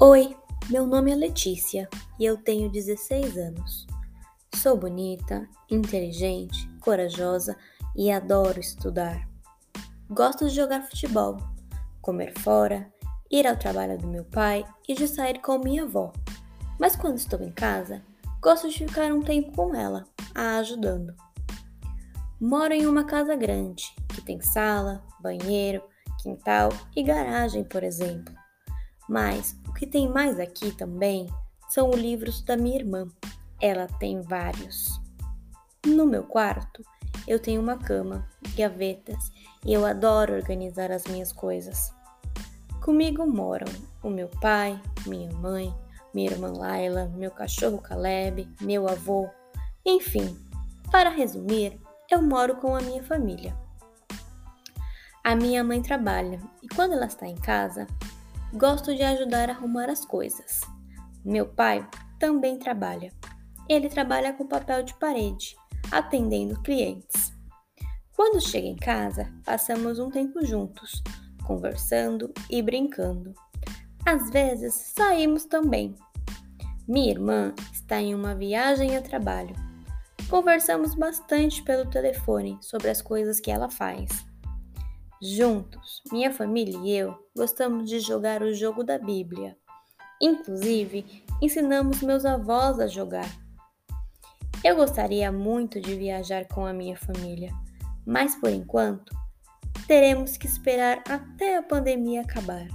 Oi, meu nome é Letícia e eu tenho 16 anos. Sou bonita, inteligente, corajosa e adoro estudar. Gosto de jogar futebol, comer fora, ir ao trabalho do meu pai e de sair com minha avó. Mas quando estou em casa, gosto de ficar um tempo com ela, a ajudando. Moro em uma casa grande, que tem sala, banheiro, quintal e garagem, por exemplo. Mas o que tem mais aqui também são os livros da minha irmã. Ela tem vários. No meu quarto, eu tenho uma cama, gavetas e eu adoro organizar as minhas coisas. Comigo moram o meu pai, minha mãe, minha irmã Laila, meu cachorro Caleb, meu avô, enfim. Para resumir, eu moro com a minha família. A minha mãe trabalha e quando ela está em casa, Gosto de ajudar a arrumar as coisas. Meu pai também trabalha. Ele trabalha com papel de parede, atendendo clientes. Quando chega em casa, passamos um tempo juntos, conversando e brincando. Às vezes saímos também. Minha irmã está em uma viagem a trabalho. Conversamos bastante pelo telefone sobre as coisas que ela faz. Juntos, minha família e eu gostamos de jogar o jogo da Bíblia. Inclusive, ensinamos meus avós a jogar. Eu gostaria muito de viajar com a minha família, mas por enquanto teremos que esperar até a pandemia acabar.